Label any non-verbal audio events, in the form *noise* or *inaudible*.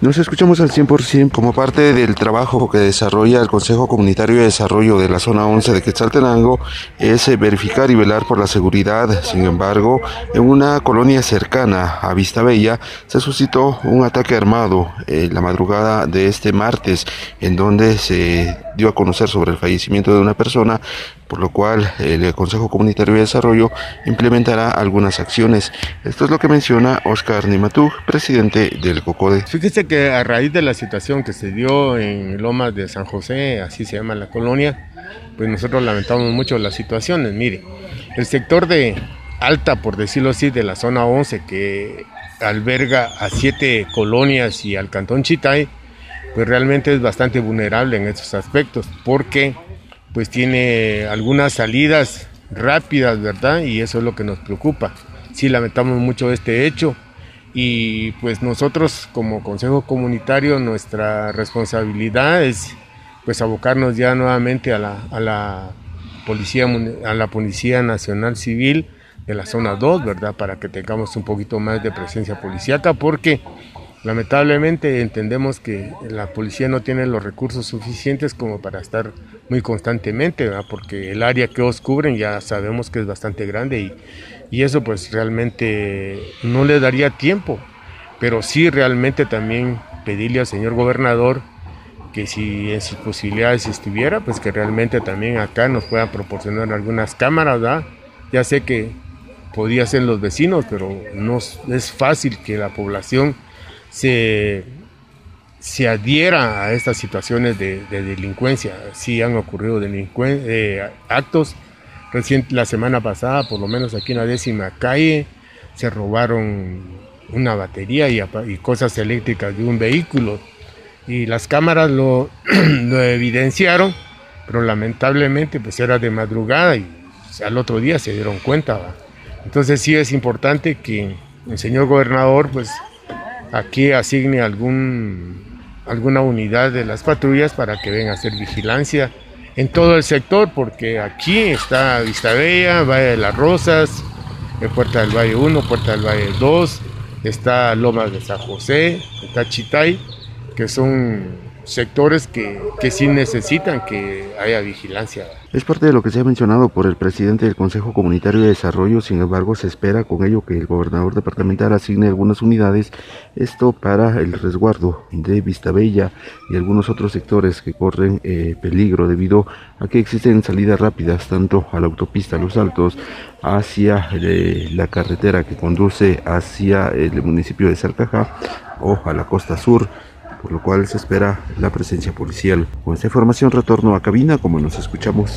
Nos escuchamos al 100% como parte del trabajo que desarrolla el Consejo Comunitario de Desarrollo de la Zona 11 de Quetzaltenango es eh, verificar y velar por la seguridad. Sin embargo, en una colonia cercana a Vista Bella se suscitó un ataque armado en la madrugada de este martes en donde se dio a conocer sobre el fallecimiento de una persona, por lo cual el Consejo Comunitario de Desarrollo implementará algunas acciones. Esto es lo que menciona Oscar Nimatú, presidente del COCODE. Fíjese que a raíz de la situación que se dio en Lomas de San José, así se llama la colonia, pues nosotros lamentamos mucho las situaciones. Mire, el sector de alta, por decirlo así, de la zona 11, que alberga a siete colonias y al cantón Chitay, pues realmente es bastante vulnerable en estos aspectos, porque pues tiene algunas salidas rápidas, ¿verdad? Y eso es lo que nos preocupa. Sí lamentamos mucho este hecho y pues nosotros como Consejo Comunitario nuestra responsabilidad es pues abocarnos ya nuevamente a la, a la policía a la policía nacional civil de la zona 2 verdad para que tengamos un poquito más de presencia policíaca porque lamentablemente entendemos que la policía no tiene los recursos suficientes como para estar muy constantemente ¿verdad? porque el área que os cubren ya sabemos que es bastante grande y y eso pues realmente no le daría tiempo, pero sí realmente también pedirle al señor gobernador que si en sus posibilidades estuviera, pues que realmente también acá nos pueda proporcionar algunas cámaras, ¿verdad? Ya sé que podría ser los vecinos, pero no es fácil que la población se, se adhiera a estas situaciones de, delincuencia. Sí han ocurrido eh, actos la semana pasada, por lo menos aquí en la décima calle, se robaron una batería y, cosas eléctricas de un vehículo. Y las cámaras lo, *clears throat* evidenciaron, pero lamentablemente pues era de madrugada y al otro día se dieron cuenta. Entonces sí es importante que el señor gobernador pues aquí asigne algún, alguna unidad de las patrullas para que venga a hacer vigilancia en todo el sector, porque aquí está Vista Bella, Valle de las Rosas, Puerta del Valle 1, Puerta del Valle 2, está Lomas de San José, está Chitay, que son sectores que, que sí necesitan que haya vigilancia. Es parte de lo que se ha mencionado por el presidente del Consejo Comunitario de Desarrollo, sin embargo se espera con ello que el gobernador departamental asigne algunas unidades, esto para el resguardo de Vistabella y algunos otros sectores que corren eh, peligro debido a que existen salidas rápidas tanto a la autopista Los Altos hacia eh, la carretera que conduce hacia el municipio de Salcajá o a la costa sur por lo cual se espera la presencia policial. Con esta información retorno a cabina como nos escuchamos.